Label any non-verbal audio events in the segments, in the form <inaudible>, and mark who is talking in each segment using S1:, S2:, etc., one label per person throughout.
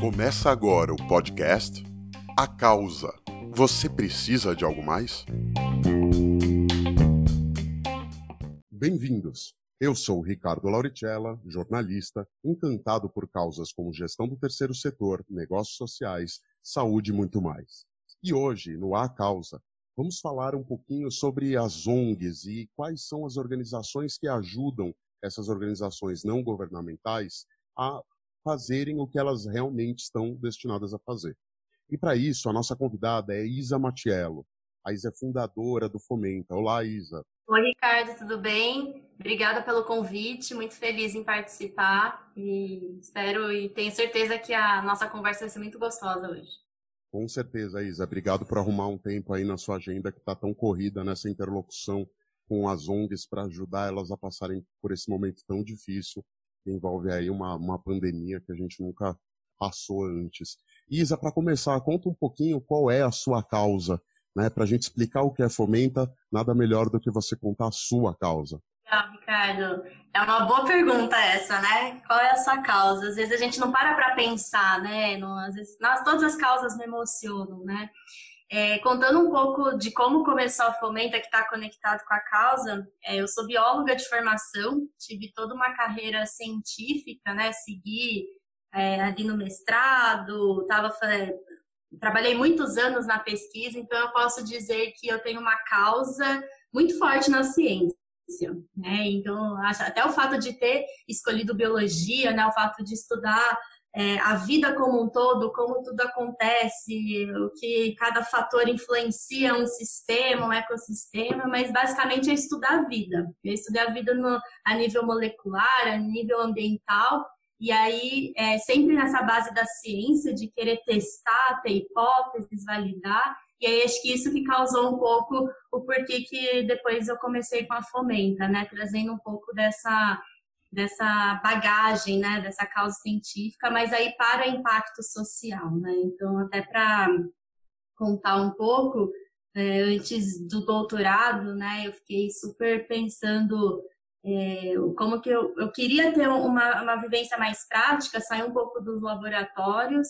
S1: Começa agora o podcast A Causa. Você precisa de algo mais? Bem-vindos. Eu sou Ricardo Lauricella, jornalista, encantado por causas como gestão do terceiro setor, negócios sociais, saúde e muito mais. E hoje, no A Causa, vamos falar um pouquinho sobre as ONGs e quais são as organizações que ajudam essas organizações não governamentais a fazerem o que elas realmente estão destinadas a fazer. E para isso, a nossa convidada é Isa Matiello. A Isa é fundadora do Fomenta. Olá, Isa.
S2: Oi, Ricardo, tudo bem? Obrigada pelo convite, muito feliz em participar e espero e tenho certeza que a nossa conversa vai ser muito gostosa hoje.
S1: Com certeza, Isa. Obrigado por arrumar um tempo aí na sua agenda que está tão corrida nessa interlocução com as ONGs para ajudar elas a passarem por esse momento tão difícil que envolve aí uma, uma pandemia que a gente nunca passou antes. Isa, para começar, conta um pouquinho qual é a sua causa, né? Para a gente explicar o que é Fomenta, nada melhor do que você contar a sua causa.
S2: Legal, Ricardo. É uma boa pergunta essa, né? Qual é a sua causa? Às vezes a gente não para para pensar, né? Às vezes, nós, todas as causas me emocionam, né? É, contando um pouco de como começou a Fomenta, que está conectado com a causa, é, eu sou bióloga de formação, tive toda uma carreira científica, né? Segui é, ali no mestrado, tava, trabalhei muitos anos na pesquisa, então eu posso dizer que eu tenho uma causa muito forte na ciência. Né? Então, até o fato de ter escolhido biologia, né? o fato de estudar é, a vida como um todo, como tudo acontece, o que cada fator influencia um sistema, um ecossistema, mas basicamente é estudar a vida. Eu estudei a vida no, a nível molecular, a nível ambiental, e aí é, sempre nessa base da ciência, de querer testar, ter hipóteses, validar, e aí acho que isso que causou um pouco o porquê que depois eu comecei com a Fomenta, né? Trazendo um pouco dessa, dessa bagagem, né? Dessa causa científica, mas aí para impacto social, né? Então, até para contar um pouco, é, antes do doutorado, né? Eu fiquei super pensando é, como que eu, eu queria ter uma, uma vivência mais prática, sair um pouco dos laboratórios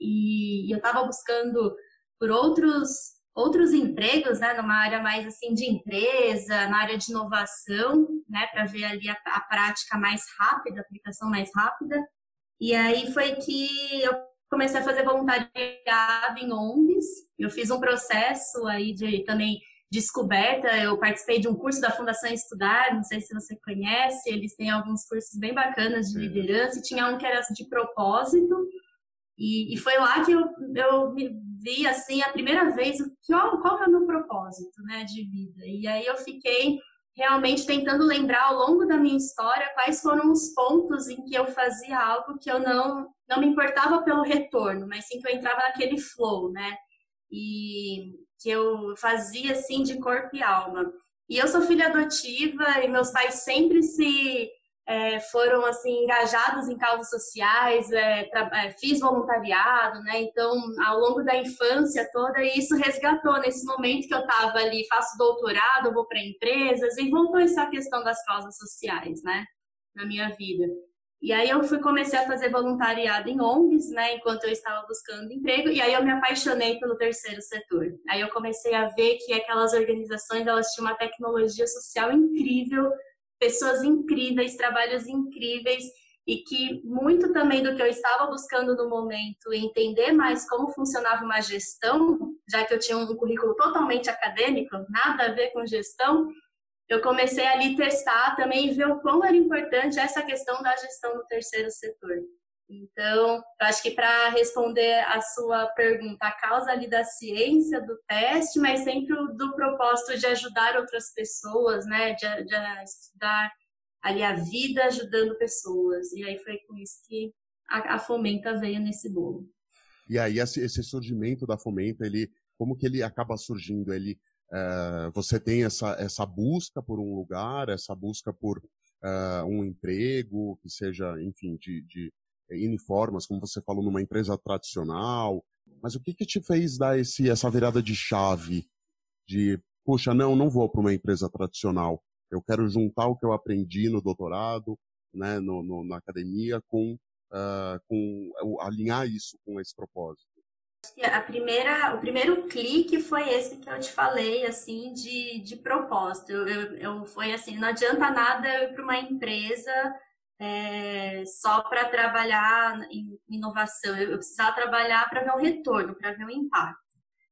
S2: e eu estava buscando por outros outros empregos, né, numa área mais assim de empresa, na área de inovação, né, para ver ali a, a, prática mais rápida, a aplicação mais rápida. E aí foi que eu comecei a fazer voluntariado em ONGs. Eu fiz um processo aí de também descoberta. Eu participei de um curso da Fundação Estudar, não sei se você conhece. Eles têm alguns cursos bem bacanas de liderança. E tinha um que era de propósito. E, e, foi lá que eu, eu vi, assim, a primeira vez qual, qual é o meu propósito, né, de vida. E aí eu fiquei realmente tentando lembrar ao longo da minha história quais foram os pontos em que eu fazia algo que eu não, não me importava pelo retorno, mas sim que eu entrava naquele flow, né, e que eu fazia, assim, de corpo e alma. E eu sou filha adotiva e meus pais sempre se é, foram assim engajados em causas sociais, é, é, fiz voluntariado, né? Então, ao longo da infância toda, isso resgatou nesse momento que eu estava ali, faço doutorado, vou para empresas e voltou essa questão das causas sociais, né? Na minha vida. E aí eu fui comecei a fazer voluntariado em ONGs, né, enquanto eu estava buscando emprego, e aí eu me apaixonei pelo terceiro setor. Aí eu comecei a ver que aquelas organizações, elas tinham uma tecnologia social incrível, pessoas incríveis, trabalhos incríveis e que muito também do que eu estava buscando no momento, entender mais como funcionava uma gestão, já que eu tinha um currículo totalmente acadêmico, nada a ver com gestão, eu comecei ali testar também e ver o quão era importante essa questão da gestão no terceiro setor. Então, acho que para responder a sua pergunta, a causa ali da ciência, do teste, mas sempre do propósito de ajudar outras pessoas, né? De, de estudar ali a vida ajudando pessoas. E aí foi com isso que a, a Fomenta veio nesse bolo.
S1: E aí esse surgimento da Fomenta, ele, como que ele acaba surgindo? Ele, uh, você tem essa, essa busca por um lugar, essa busca por uh, um emprego, que seja, enfim, de, de uniformes, como você falou, numa empresa tradicional. Mas o que, que te fez dar esse, essa virada de chave de, puxa, não, não vou para uma empresa tradicional. Eu quero juntar o que eu aprendi no doutorado, né, no, no, na academia com, uh, com alinhar isso com esse propósito?
S2: A primeira, o primeiro clique foi esse que eu te falei, assim, de, de propósito. Eu, eu, eu foi assim, não adianta nada eu ir para uma empresa é, só para trabalhar em inovação. Eu, eu precisava trabalhar para ver um retorno, para ver um impacto.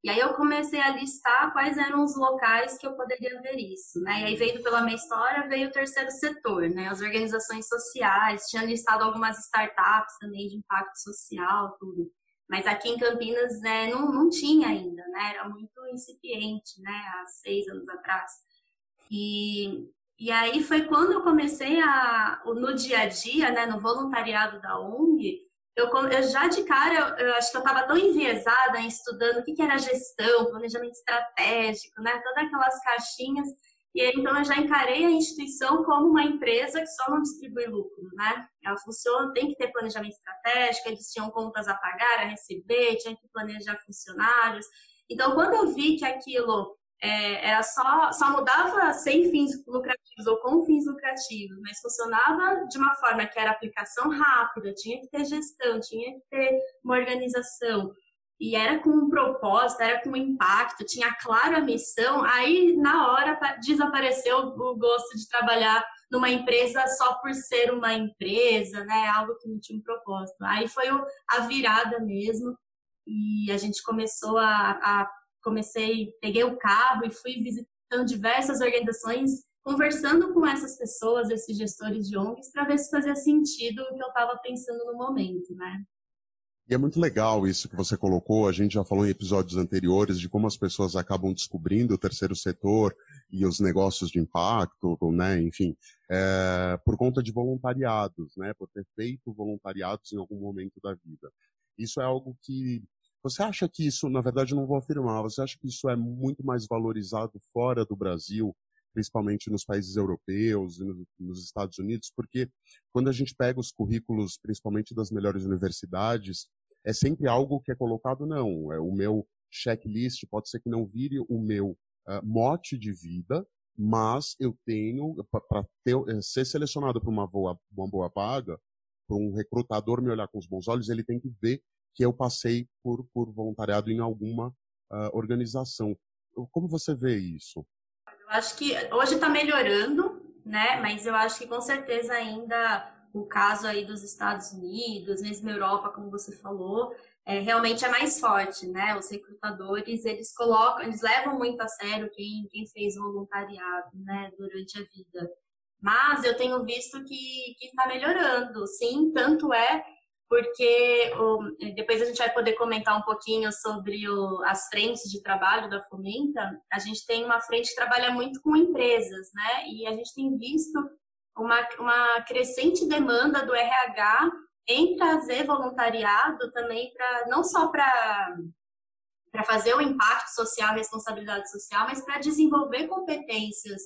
S2: E aí eu comecei a listar quais eram os locais que eu poderia ver isso, né? E aí veio pela minha história, veio o terceiro setor, né? As organizações sociais, tinha listado algumas startups também de impacto social, tudo. Mas aqui em Campinas, né, não, não tinha ainda, né? Era muito incipiente, né? Há seis anos atrás. E, e aí foi quando eu comecei a, no dia a dia, né, no voluntariado da ONG, eu, eu já de cara, eu, eu acho que eu estava tão enviesada em estudando o que, que era gestão, planejamento estratégico, né, todas aquelas caixinhas, e aí, então eu já encarei a instituição como uma empresa que só não distribui lucro, né? Ela funciona, tem que ter planejamento estratégico, eles tinham contas a pagar, a receber, tinha que planejar funcionários. Então, quando eu vi que aquilo é, era só, só mudava sem fins lucrativos ou com fins lucrativos, mas funcionava de uma forma que era aplicação rápida, tinha que ter gestão, tinha que ter uma organização, e era com um propósito, era com um impacto, tinha claro a missão, aí na hora desapareceu o gosto de trabalhar numa empresa só por ser uma empresa, né? Algo que não tinha um propósito. Aí foi a virada mesmo, e a gente começou a, a comecei, peguei o carro e fui visitando diversas organizações, conversando com essas pessoas, esses gestores de ONGs, para ver se fazia sentido o que eu estava pensando no momento, né?
S1: E é muito legal isso que você colocou. A gente já falou em episódios anteriores de como as pessoas acabam descobrindo o terceiro setor e os negócios de impacto, né? Enfim, é, por conta de voluntariados, né? Por ter feito voluntariados em algum momento da vida. Isso é algo que você acha que isso, na verdade, não vou afirmar. Você acha que isso é muito mais valorizado fora do Brasil? principalmente nos países europeus e nos Estados Unidos, porque quando a gente pega os currículos, principalmente das melhores universidades, é sempre algo que é colocado, não, é o meu checklist, pode ser que não vire o meu uh, mote de vida, mas eu tenho, para eh, ser selecionado para uma uma boa paga, para um recrutador me olhar com os bons olhos, ele tem que ver que eu passei por, por voluntariado em alguma uh, organização. Como você vê isso?
S2: Eu acho que hoje está melhorando, né? Mas eu acho que com certeza ainda o caso aí dos Estados Unidos, mesmo Europa, como você falou, é, realmente é mais forte, né? Os recrutadores, eles colocam, eles levam muito a sério quem, quem fez voluntariado, né, durante a vida. Mas eu tenho visto que está melhorando, sim, tanto é porque depois a gente vai poder comentar um pouquinho sobre o, as frentes de trabalho da Fomenta. A gente tem uma frente que trabalha muito com empresas, né? E a gente tem visto uma, uma crescente demanda do RH em trazer voluntariado também para não só para para fazer o impacto social, responsabilidade social, mas para desenvolver competências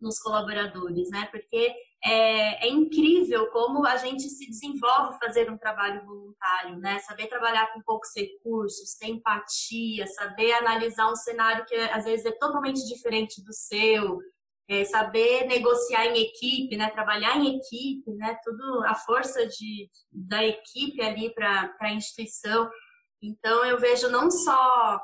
S2: nos colaboradores, né? Porque é, é, incrível como a gente se desenvolve fazer um trabalho voluntário, né? Saber trabalhar com poucos recursos, ter empatia, saber analisar um cenário que às vezes é totalmente diferente do seu, é, saber negociar em equipe, né? Trabalhar em equipe, né? Tudo a força de, da equipe ali para a instituição. Então eu vejo não só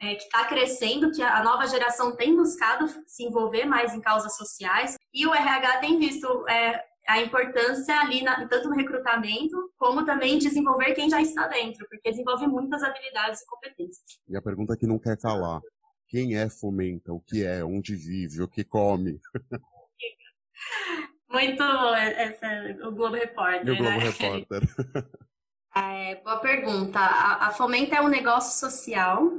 S2: é, que está crescendo, que a nova geração tem buscado se envolver mais em causas sociais e o RH tem visto é, a importância ali, na, tanto no recrutamento, como também desenvolver quem já está dentro, porque desenvolve muitas habilidades e competências.
S1: E a pergunta que não quer calar: quem é Fomenta? O que é? Onde vive? O que come? <laughs>
S2: Muito essa, o Globo Repórter.
S1: E o Globo né? <laughs> Repórter.
S2: É, boa pergunta. A, a Fomenta é um negócio social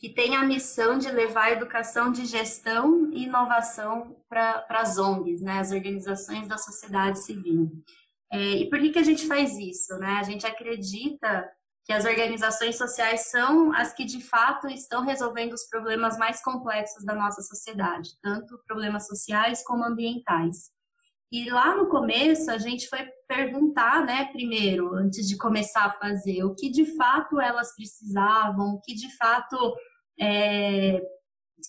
S2: que tem a missão de levar a educação de gestão e inovação para as ONGs, né, as organizações da sociedade civil. É, e por que, que a gente faz isso? Né? A gente acredita que as organizações sociais são as que de fato estão resolvendo os problemas mais complexos da nossa sociedade, tanto problemas sociais como ambientais. E lá no começo a gente foi perguntar, né, primeiro, antes de começar a fazer, o que de fato elas precisavam, o que de fato é,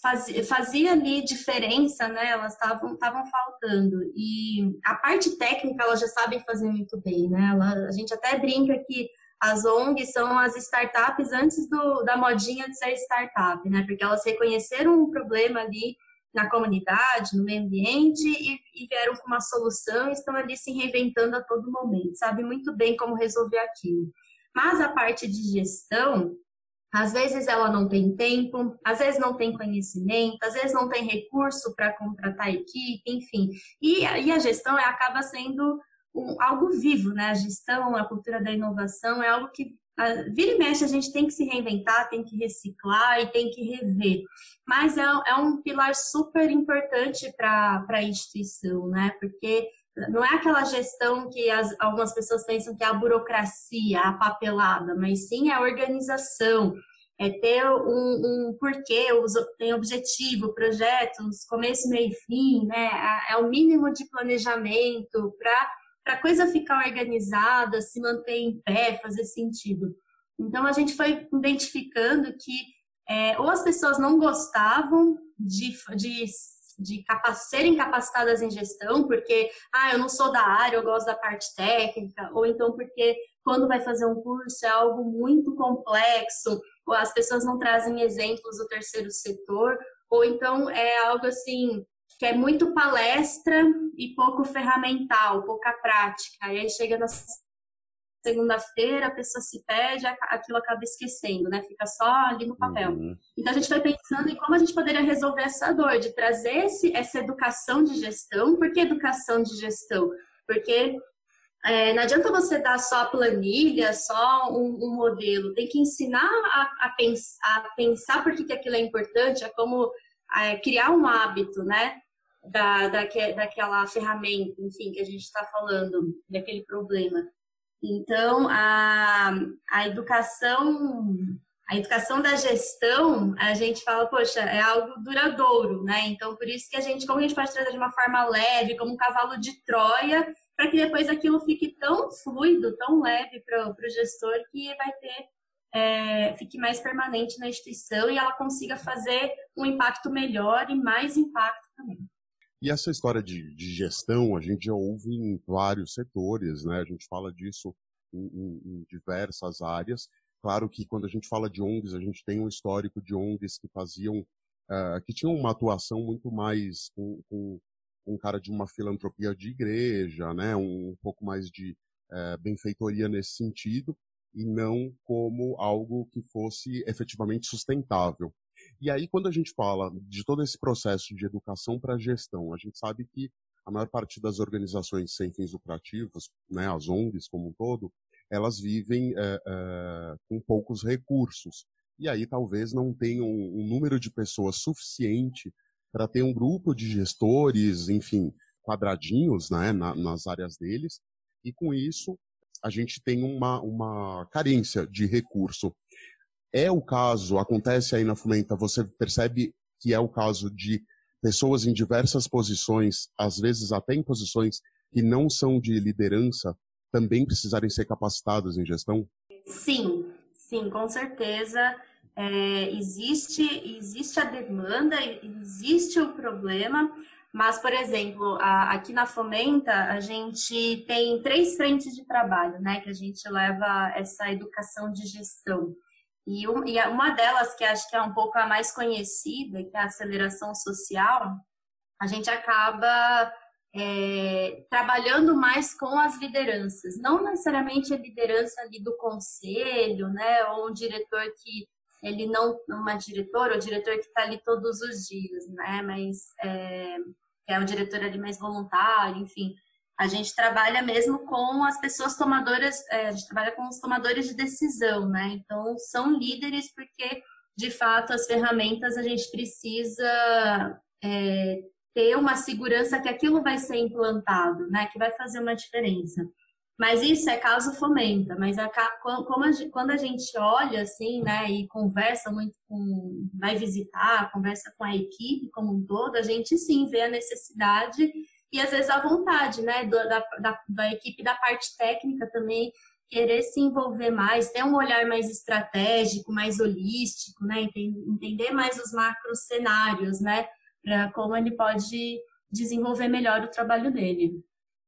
S2: fazia, fazia ali diferença, né? Elas estavam faltando. E a parte técnica elas já sabem fazer muito bem, né? Ela, a gente até brinca que as ONGs são as startups antes do, da modinha de ser startup, né? Porque elas reconheceram um problema ali na comunidade, no meio ambiente e, e vieram com uma solução e estão ali se reinventando a todo momento, sabe muito bem como resolver aquilo. Mas a parte de gestão, às vezes ela não tem tempo, às vezes não tem conhecimento, às vezes não tem recurso para contratar equipe, enfim. E, e a gestão acaba sendo um, algo vivo, né? A gestão, a cultura da inovação é algo que a, vira e mexe a gente tem que se reinventar, tem que reciclar e tem que rever. Mas é, é um pilar super importante para a instituição, né? Porque não é aquela gestão que as, algumas pessoas pensam que é a burocracia, a papelada, mas sim a organização, é ter um, um porquê, tem objetivo, projetos, começo, meio e fim, né? É o mínimo de planejamento para a coisa ficar organizada, se manter em pé, fazer sentido. Então a gente foi identificando que é, ou as pessoas não gostavam de, de de serem capacitadas em gestão, porque, ah, eu não sou da área, eu gosto da parte técnica, ou então porque quando vai fazer um curso é algo muito complexo, ou as pessoas não trazem exemplos do terceiro setor, ou então é algo assim que é muito palestra e pouco ferramental, pouca prática. E aí chega na segunda-feira a pessoa se pede, aquilo acaba esquecendo, né? Fica só ali no papel. Uhum. Então a gente foi pensando em como a gente poderia resolver essa dor, de trazer esse, essa educação de gestão. Por que educação de gestão? Porque é, não adianta você dar só a planilha, só um, um modelo. Tem que ensinar a, a, pens, a pensar por que, que aquilo é importante, é como é, criar um hábito, né? Da, daque, daquela ferramenta, enfim, que a gente está falando, daquele problema. Então, a, a educação a educação da gestão, a gente fala, poxa, é algo duradouro, né? Então, por isso que a gente, como a gente pode trazer de uma forma leve, como um cavalo de Troia, para que depois aquilo fique tão fluido, tão leve para o gestor, que vai ter, é, fique mais permanente na instituição e ela consiga fazer um impacto melhor e mais impacto também.
S1: E essa história de, de, gestão, a gente já ouve em vários setores, né? A gente fala disso em, em, em, diversas áreas. Claro que quando a gente fala de ONGs, a gente tem um histórico de ONGs que faziam, uh, que tinham uma atuação muito mais com, com, com cara de uma filantropia de igreja, né? Um, um pouco mais de uh, benfeitoria nesse sentido, e não como algo que fosse efetivamente sustentável. E aí, quando a gente fala de todo esse processo de educação para gestão, a gente sabe que a maior parte das organizações sem fins lucrativos, né, as ONGs como um todo, elas vivem é, é, com poucos recursos. E aí talvez não tenham um, número de pessoas suficiente para ter um grupo de gestores, enfim, quadradinhos né, na, nas áreas deles. E com isso, a gente tem uma, uma carência de recurso é o caso, acontece aí na Fomenta, você percebe que é o caso de pessoas em diversas posições, às vezes até em posições que não são de liderança, também precisarem ser capacitadas em gestão?
S2: Sim, sim, com certeza. É, existe, existe a demanda, existe o problema, mas, por exemplo, a, aqui na Fomenta, a gente tem três frentes de trabalho, né, que a gente leva essa educação de gestão. E, uma delas, que acho que é um pouco a mais conhecida, que é a aceleração social, a gente acaba é, trabalhando mais com as lideranças, não necessariamente a liderança ali do conselho, né, ou um diretor que ele não, uma diretora ou diretor que está ali todos os dias, né, mas é, é um diretor ali mais voluntário, enfim, a gente trabalha mesmo com as pessoas tomadoras, é, a gente trabalha com os tomadores de decisão, né? Então, são líderes porque, de fato, as ferramentas a gente precisa é, ter uma segurança que aquilo vai ser implantado, né? Que vai fazer uma diferença. Mas isso é caso fomenta, mas a, a, quando a gente olha assim, né, e conversa muito com, vai visitar, conversa com a equipe como um todo, a gente sim vê a necessidade e às vezes a vontade, né, da, da, da equipe da parte técnica também, querer se envolver mais, ter um olhar mais estratégico, mais holístico, né? Entender mais os macros cenários, né? Para como ele pode desenvolver melhor o trabalho dele.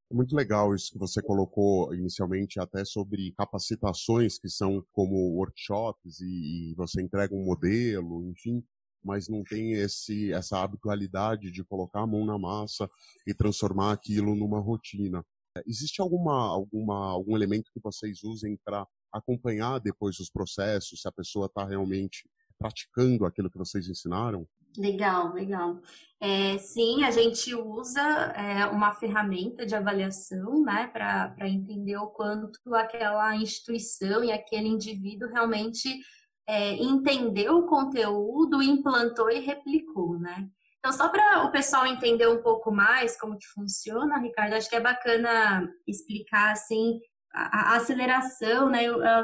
S1: Muito legal isso que você colocou inicialmente, até sobre capacitações que são como workshops e, e você entrega um modelo, enfim, mas não tem esse, essa habitualidade de colocar a mão na massa e transformar aquilo numa rotina. Existe alguma, alguma, algum elemento que vocês usem para acompanhar depois os processos, se a pessoa está realmente praticando aquilo que vocês ensinaram?
S2: Legal, legal. É, sim, a gente usa é, uma ferramenta de avaliação né, para entender o quanto aquela instituição e aquele indivíduo realmente é, entendeu o conteúdo, implantou e replicou, né? Então, só para o pessoal entender um pouco mais como que funciona, Ricardo, acho que é bacana explicar, assim, a, a aceleração, né,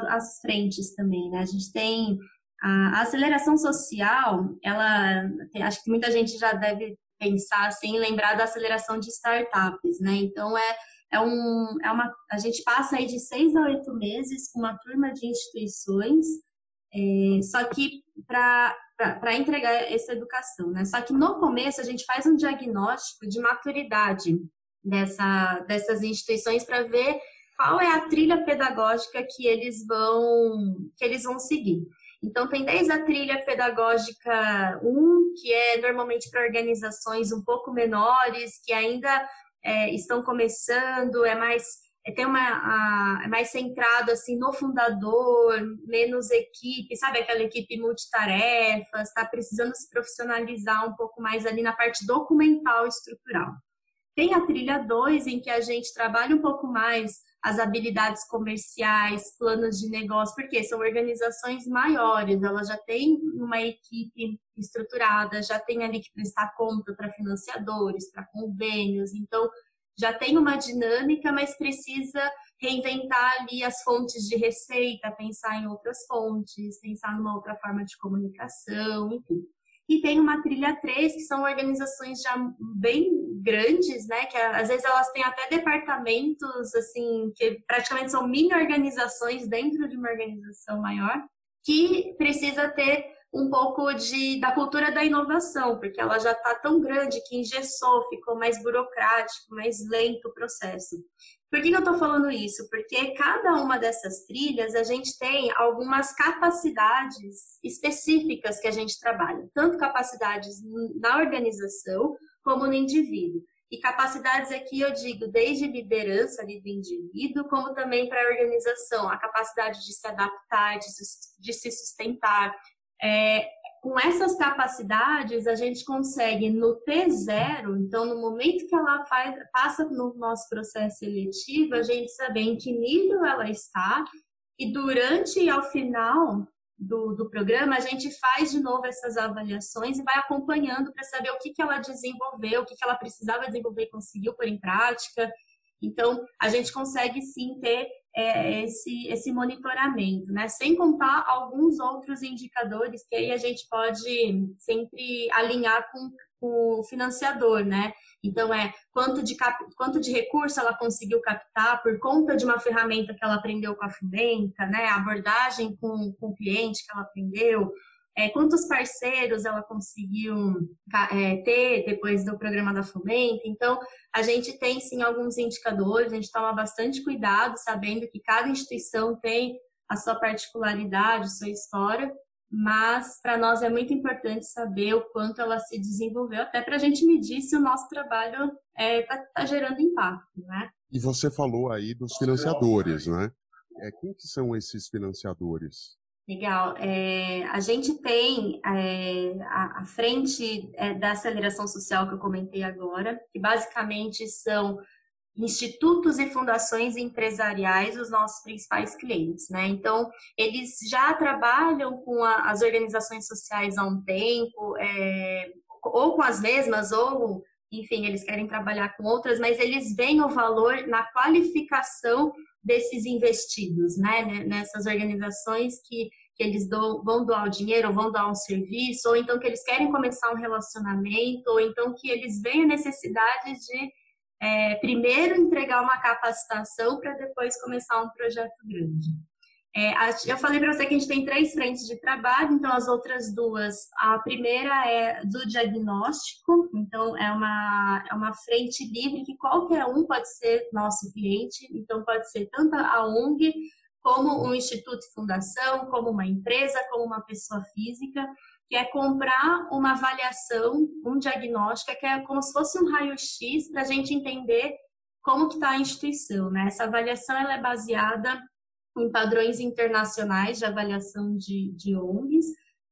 S2: as frentes também, né? A gente tem a, aceleração social, ela, acho que muita gente já deve pensar, assim, lembrar da aceleração de startups, né? Então, é, é, um, é uma, a gente passa aí de seis a oito meses com uma turma de instituições, é, só que para entregar essa educação, né? Só que no começo a gente faz um diagnóstico de maturidade dessa, dessas instituições para ver qual é a trilha pedagógica que eles vão que eles vão seguir. Então tem desde a trilha pedagógica 1, que é normalmente para organizações um pouco menores, que ainda é, estão começando, é mais tem uma a, é mais centrado assim no fundador, menos equipe, sabe aquela equipe multitarefas, está precisando se profissionalizar um pouco mais ali na parte documental estrutural. Tem a trilha 2 em que a gente trabalha um pouco mais as habilidades comerciais, planos de negócio, porque são organizações maiores, elas já têm uma equipe estruturada, já tem ali que prestar conta para financiadores, para convênios, então já tem uma dinâmica, mas precisa reinventar ali as fontes de receita, pensar em outras fontes, pensar numa outra forma de comunicação, enfim. E tem uma trilha 3, que são organizações já bem grandes, né? Que às vezes elas têm até departamentos, assim, que praticamente são mini organizações dentro de uma organização maior, que precisa ter um pouco de, da cultura da inovação, porque ela já está tão grande que engessou, ficou mais burocrático, mais lento o processo. Por que, eu estou falando isso? Porque cada uma dessas trilhas a gente tem algumas capacidades específicas que a gente trabalha, tanto capacidades na organização como no indivíduo. E capacidades aqui eu digo desde liderança ali do indivíduo, como também para a organização, a capacidade de se adaptar, de se, de se sustentar, é, com essas capacidades, a gente consegue no T0, então no momento que ela faz, passa no nosso processo seletivo, a gente saber em que nível ela está e durante e ao final do, do programa, a gente faz de novo essas avaliações e vai acompanhando para saber o que, que ela desenvolveu, o que, que ela precisava desenvolver e conseguiu pôr em prática. Então, a gente consegue sim ter é, esse, esse monitoramento, né? Sem contar alguns outros indicadores que aí a gente pode sempre alinhar com, o financiador, né? Então, é quanto de, cap, quanto de recurso ela conseguiu captar por conta de uma ferramenta que ela aprendeu com a Fubenta, né? A abordagem com, com o cliente que ela aprendeu, é, quantos parceiros ela conseguiu é, ter depois do programa da Fomenta. Então, a gente tem sim alguns indicadores, a gente toma bastante cuidado, sabendo que cada instituição tem a sua particularidade, sua história, mas para nós é muito importante saber o quanto ela se desenvolveu, até para a gente medir se o nosso trabalho está é, tá, tá gerando impacto, né?
S1: E você falou aí dos financiadores, né? É, quem que são esses financiadores?
S2: Legal. É, a gente tem é, a, a, frente é, da aceleração social que eu comentei agora, que basicamente são institutos e fundações empresariais os nossos principais clientes, né? Então, eles já trabalham com a, as organizações sociais há um tempo, é, ou com as mesmas, ou, enfim, eles querem trabalhar com outras, mas eles veem o valor na qualificação desses investidos, né? Nessas organizações que que eles do, vão doar o dinheiro, ou vão doar um serviço, ou então que eles querem começar um relacionamento, ou então que eles veem a necessidade de é, primeiro entregar uma capacitação para depois começar um projeto grande. É, eu falei para você que a gente tem três frentes de trabalho, então as outras duas, a primeira é do diagnóstico, então é uma, é uma frente livre que qualquer um pode ser nosso cliente, então pode ser tanto a ONG como um instituto fundação, como uma empresa, como uma pessoa física, que é comprar uma avaliação, um diagnóstico, que é como se fosse um raio-x para a gente entender como que está a instituição. Né? Essa avaliação ela é baseada em padrões internacionais de avaliação de, de ONGs.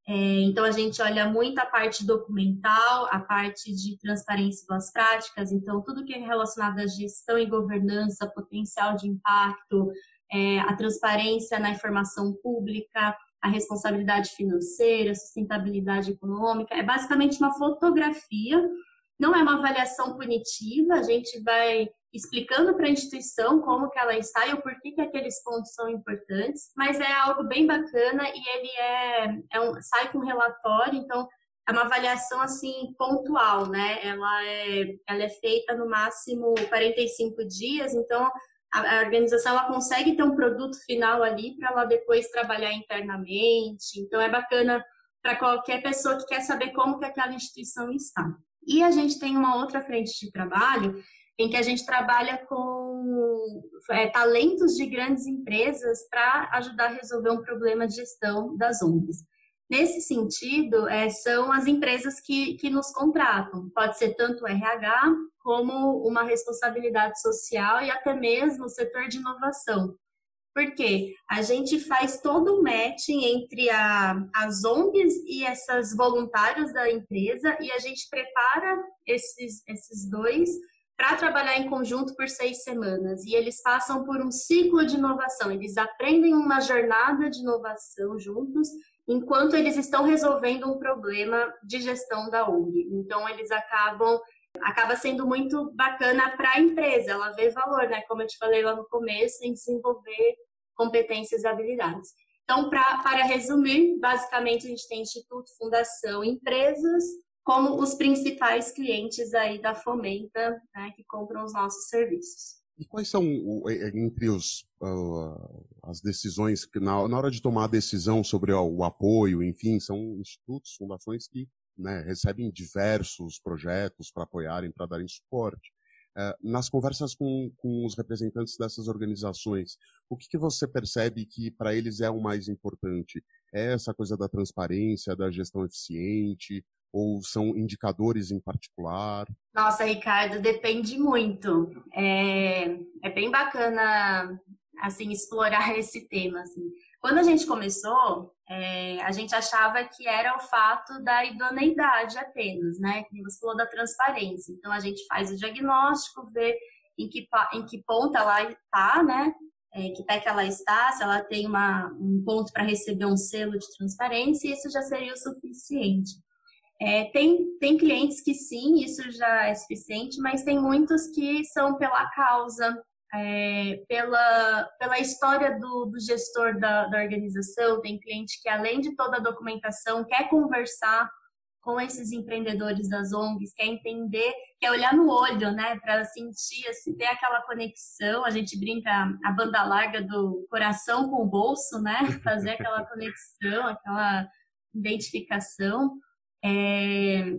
S2: É, então, a gente olha muito a parte documental, a parte de transparência boas práticas, então, tudo que é relacionado à gestão e governança, potencial de impacto, é, a transparência na informação pública, a responsabilidade financeira, sustentabilidade econômica. É basicamente uma fotografia, não é uma avaliação punitiva, a gente vai explicando para a instituição como que ela está e o porquê que aqueles pontos são importantes, mas é algo bem bacana e ele é, é um, sai com relatório, então é uma avaliação assim pontual, né? Ela é, ela é feita no máximo 45 dias, então a, a organização ela consegue ter um produto final ali para ela depois trabalhar internamente. Então é bacana para qualquer pessoa que quer saber como que aquela instituição está. E a gente tem uma outra frente de trabalho em que a gente trabalha com é, talentos de grandes empresas para ajudar a resolver um problema de gestão das ONGs. Nesse sentido, é, são as empresas que, que nos contratam. Pode ser tanto o RH como uma responsabilidade social e até mesmo o setor de inovação. Porque a gente faz todo o matching entre a, as ONGs e essas voluntários da empresa e a gente prepara esses, esses dois para trabalhar em conjunto por seis semanas. E eles passam por um ciclo de inovação, eles aprendem uma jornada de inovação juntos, enquanto eles estão resolvendo um problema de gestão da ONG. Então, eles acabam. Acaba sendo muito bacana para a empresa, ela vê valor, né? Como eu te falei lá no começo, em desenvolver competências e habilidades. Então, pra, para resumir, basicamente a gente tem instituto, fundação, empresas como os principais clientes aí da Fomenta, né, que compram os nossos serviços.
S1: E quais são, entre os, uh, as decisões, que na, hora de tomar a decisão sobre o, apoio, enfim, são institutos, fundações que né, recebem diversos projetos para apoiarem, para darem suporte. Uh, nas conversas com, com, os representantes dessas organizações, o que, que você percebe que para eles é o mais importante? É essa coisa da transparência, da gestão eficiente, ou são indicadores em particular?
S2: Nossa, Ricardo, depende muito. É, é bem bacana assim explorar <laughs> esse tema. Assim. Quando a gente começou, é, a gente achava que era o fato da idoneidade apenas, né? Que você falou da transparência. Então a gente faz o diagnóstico, vê em que, em que ponta ela está, né? É, que pé que ela está, se ela tem uma, um ponto para receber um selo de transparência, isso já seria o suficiente. É, tem, tem clientes que sim, isso já é suficiente, mas tem muitos que são pela causa, é, pela, pela história do, do gestor da, da organização. Tem cliente que, além de toda a documentação, quer conversar com esses empreendedores das ONGs, quer entender, quer olhar no olho, né, para sentir, assim, ter aquela conexão. A gente brinca a banda larga do coração com o bolso, né, <laughs> fazer aquela conexão, aquela identificação. É,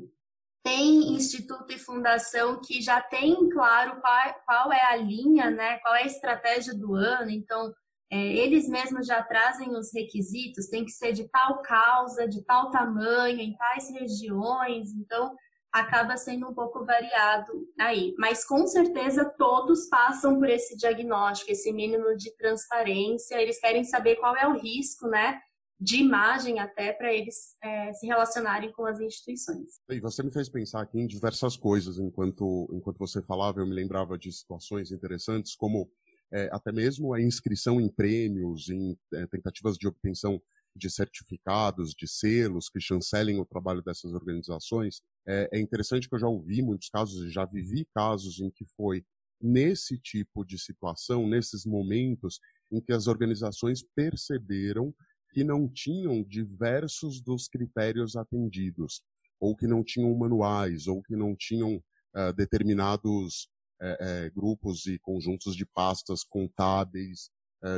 S2: tem instituto e fundação que já tem claro qual, qual, é a linha, né, qual é a estratégia do ano, então é, eles mesmos já trazem os requisitos, tem que ser de tal causa, de tal tamanho, em tais regiões, então acaba sendo um pouco variado aí. Mas com certeza todos passam por esse diagnóstico, esse mínimo de transparência, eles querem saber qual é o risco, né? De imagem até para eles é, se relacionarem com as instituições.
S1: E você me fez pensar aqui em diversas coisas enquanto enquanto você falava, eu me lembrava de situações interessantes como é, até mesmo a inscrição em prêmios, em é, tentativas de obtenção de certificados, de selos que chancelem o trabalho dessas organizações. É, é interessante que eu já ouvi muitos casos e já vivi casos em que foi nesse tipo de situação, nesses momentos em que as organizações perceberam que não tinham diversos dos critérios atendidos, ou que não tinham manuais, ou que não tinham uh, determinados é, é, grupos e conjuntos de pastas contábeis,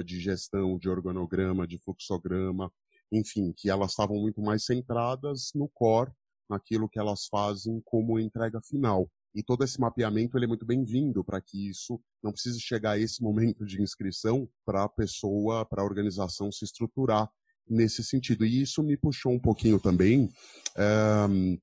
S1: de gestão, de organograma, de fluxograma, enfim, que elas estavam muito mais centradas no core, naquilo que elas fazem como entrega final. E todo esse mapeamento ele é muito bem-vindo para que isso não precise chegar a esse momento de inscrição para a pessoa, para a organização se estruturar nesse sentido. E isso me puxou um pouquinho também um,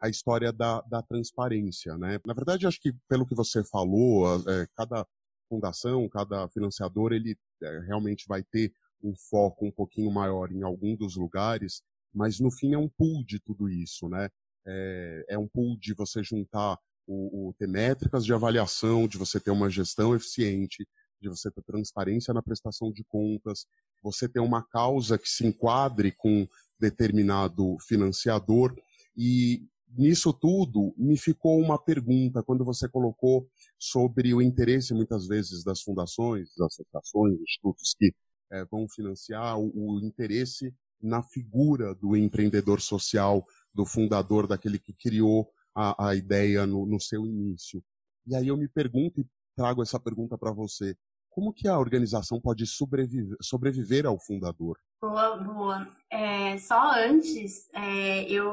S1: a história da, da, transparência. Né? Na verdade, acho que pelo que você falou, é, cada fundação, cada financiador, ele é, realmente vai ter um foco um pouquinho maior em algum dos lugares, mas no fim é um pool de tudo isso, né? É, é um pool de você juntar o, o ter métricas de avaliação, de você ter uma gestão eficiente, de você ter transparência na prestação de contas, você ter uma causa que se enquadre com determinado financiador e nisso tudo me ficou uma pergunta quando você colocou sobre o interesse muitas vezes das fundações, das associações, institutos que é, vão financiar o, o interesse na figura do empreendedor social, do fundador, daquele que criou a, a ideia no, no, seu início. E aí eu me pergunto e trago essa pergunta para você. Como que a organização pode sobreviver, sobreviver ao fundador?
S2: Boa, boa. É, só antes, é, eu,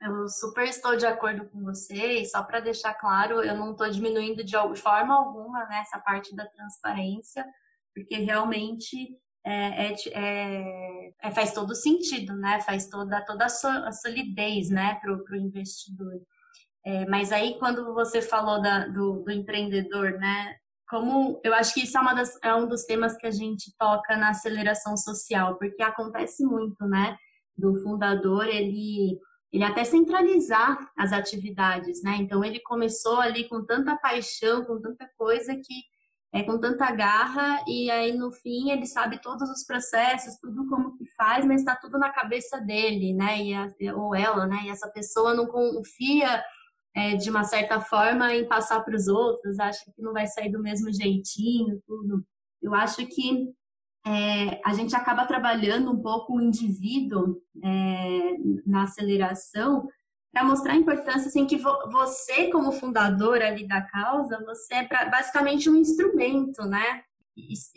S2: eu super estou de acordo com você, e só para deixar claro, eu não estou diminuindo de forma alguma né, essa parte da transparência, porque realmente é, é, é, é, faz todo sentido, né? Faz toda, toda a solidez, né, para o investidor. É, mas aí, quando você falou da, do, do, empreendedor, né? Como eu acho que isso é, das, é um dos temas que a gente toca na aceleração social, porque acontece muito, né? Do fundador, ele ele até centralizar as atividades, né? Então ele começou ali com tanta paixão, com tanta coisa que é, com tanta garra e aí no fim ele sabe todos os processos, tudo como que faz, mas está tudo na cabeça dele, né? E a, ou ela, né? E essa pessoa não confia é, de uma certa forma em passar para os outros, acha que não vai sair do mesmo jeitinho, tudo. Eu acho que é, a gente acaba trabalhando um pouco o indivíduo é, na aceleração para mostrar a importância assim que vo você como fundador ali da causa você é pra, basicamente um instrumento né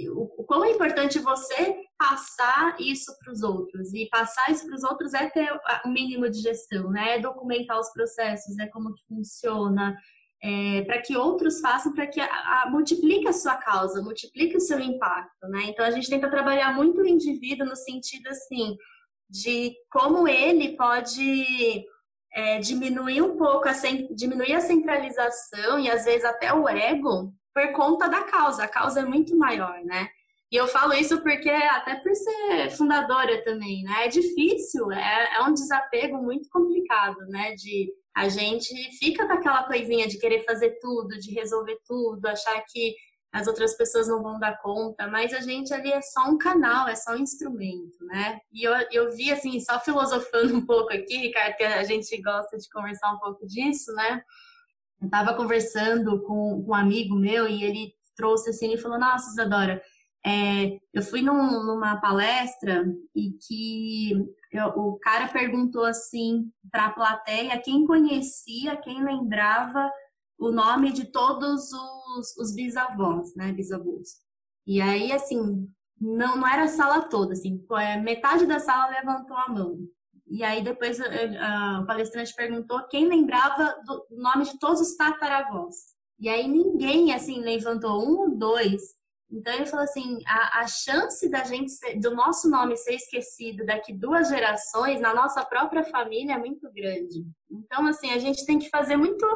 S2: o, quão é importante você passar isso para os outros e passar isso para os outros é ter o mínimo de gestão né é documentar os processos é como que funciona é, para que outros façam, para que a, a, multiplique a sua causa, multiplique o seu impacto, né? Então a gente tenta trabalhar muito o indivíduo no sentido assim de como ele pode é, diminuir um pouco, a, diminuir a centralização e às vezes até o ego por conta da causa. A causa é muito maior, né? E eu falo isso porque, até por ser fundadora também, né? É difícil, é, é um desapego muito complicado, né? De a gente fica com aquela coisinha de querer fazer tudo, de resolver tudo, achar que as outras pessoas não vão dar conta, mas a gente ali é só um canal, é só um instrumento, né? E eu, eu vi, assim, só filosofando <laughs> um pouco aqui, Ricardo, que a gente gosta de conversar um pouco disso, né? Eu tava conversando com, com um amigo meu e ele trouxe assim, ele falou, nossa, Isadora, é, eu fui num, numa palestra e que eu, o cara perguntou assim para a plateia quem conhecia, quem lembrava o nome de todos os, os bisavós, né, bisavós. E aí, assim, não, não era a sala toda, assim, metade da sala levantou a mão. E aí depois a, o palestrante perguntou quem lembrava do nome de todos os tataravós. E aí ninguém, assim, levantou um ou dois. Então ele falou assim, a, a chance da gente, ser, do nosso nome ser esquecido daqui duas gerações na nossa própria família é muito grande. Então, assim, a gente tem que fazer muito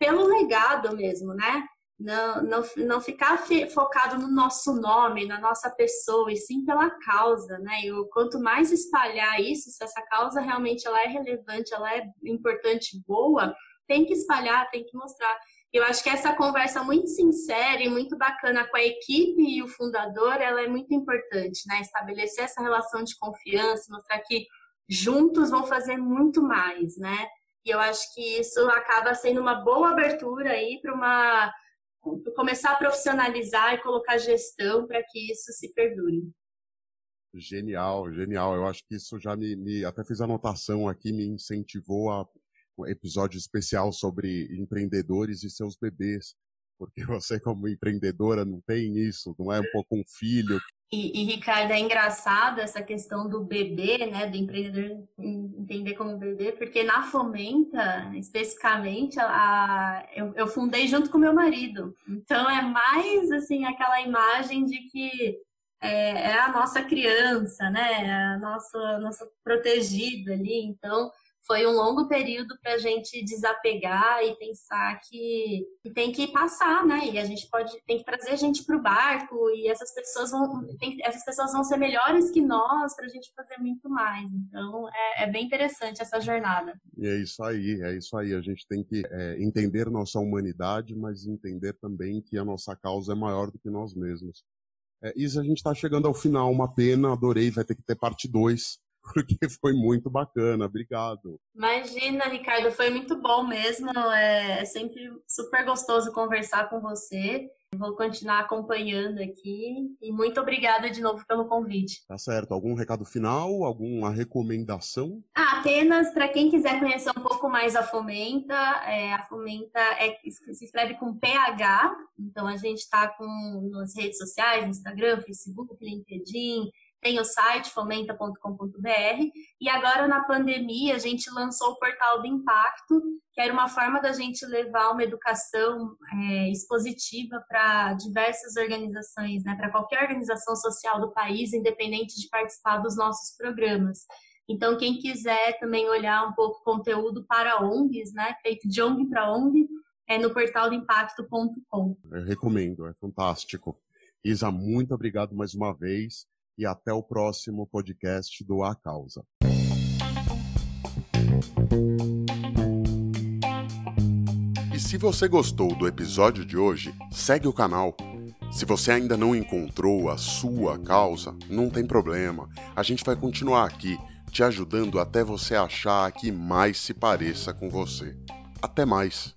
S2: pelo legado mesmo, né? Não, não, não ficar focado no nosso nome, na nossa pessoa, e sim pela causa, né? E quanto mais espalhar isso, se essa causa realmente ela é relevante, ela é importante, boa, tem que espalhar, tem que mostrar. Eu acho que essa conversa muito sincera e muito bacana com a equipe e o fundador, ela é muito importante, né? Estabelecer essa relação de confiança, mostrar que juntos vão fazer muito mais, né? E eu acho que isso acaba sendo uma boa abertura aí para uma começar a profissionalizar e colocar gestão para que isso se perdure.
S1: Genial, genial. Eu acho que isso já me, me até fiz anotação aqui, me incentivou a um episódio especial sobre empreendedores e seus bebês, porque <laughs> você como empreendedora não tem isso, não é um pouco um filho
S2: e, e, Ricardo, é engraçado essa questão do bebê, né, do empreendedor entender como bebê, porque na Fomenta, especificamente, a, eu, eu fundei junto com meu marido. Então é mais assim aquela imagem de que é, é a nossa criança, né, é a nossa, nossa protegida ali. Então foi um longo período para a gente desapegar e pensar que, tem que passar, né? E a gente pode tem que trazer a gente para o barco e essas pessoas vão tem, essas pessoas vão ser melhores que nós para a gente fazer muito mais. Então é, é, bem interessante essa jornada.
S1: E é isso aí, é isso aí. A gente tem que é, entender nossa humanidade, mas entender também que a nossa causa é maior do que nós mesmos. É, Isa, a gente está chegando ao final, uma pena, adorei, vai ter que ter parte 2 <laughs> porque foi muito bacana. Obrigado.
S2: Imagina, Ricardo, foi muito bom mesmo. É sempre super gostoso conversar com você. Vou continuar acompanhando aqui e muito obrigada de novo pelo convite.
S1: Tá certo. Algum recado final? Alguma recomendação?
S2: Ah, apenas para quem quiser conhecer um pouco mais a Fomenta, é, a Fomenta é, se escreve com PH, então a gente está com nas redes sociais, Instagram, Facebook, LinkedIn, tem o site fomenta.com.br e agora na pandemia a gente lançou o portal do impacto, que era uma forma da gente levar uma educação é, expositiva para diversas organizações, né, para qualquer organização social do país, independente de participar dos nossos programas. Então, quem quiser também olhar um pouco conteúdo para ONGs, né, feito de ONG para ONG, é no portaldeimpacto.com.
S1: Eu recomendo, é fantástico. Isa, muito obrigado mais uma vez e até o próximo podcast do A Causa. E se você gostou do episódio de hoje, segue o canal. Se você ainda não encontrou a sua causa, não tem problema. A gente vai continuar aqui te ajudando até você achar a que mais se pareça com você. Até mais!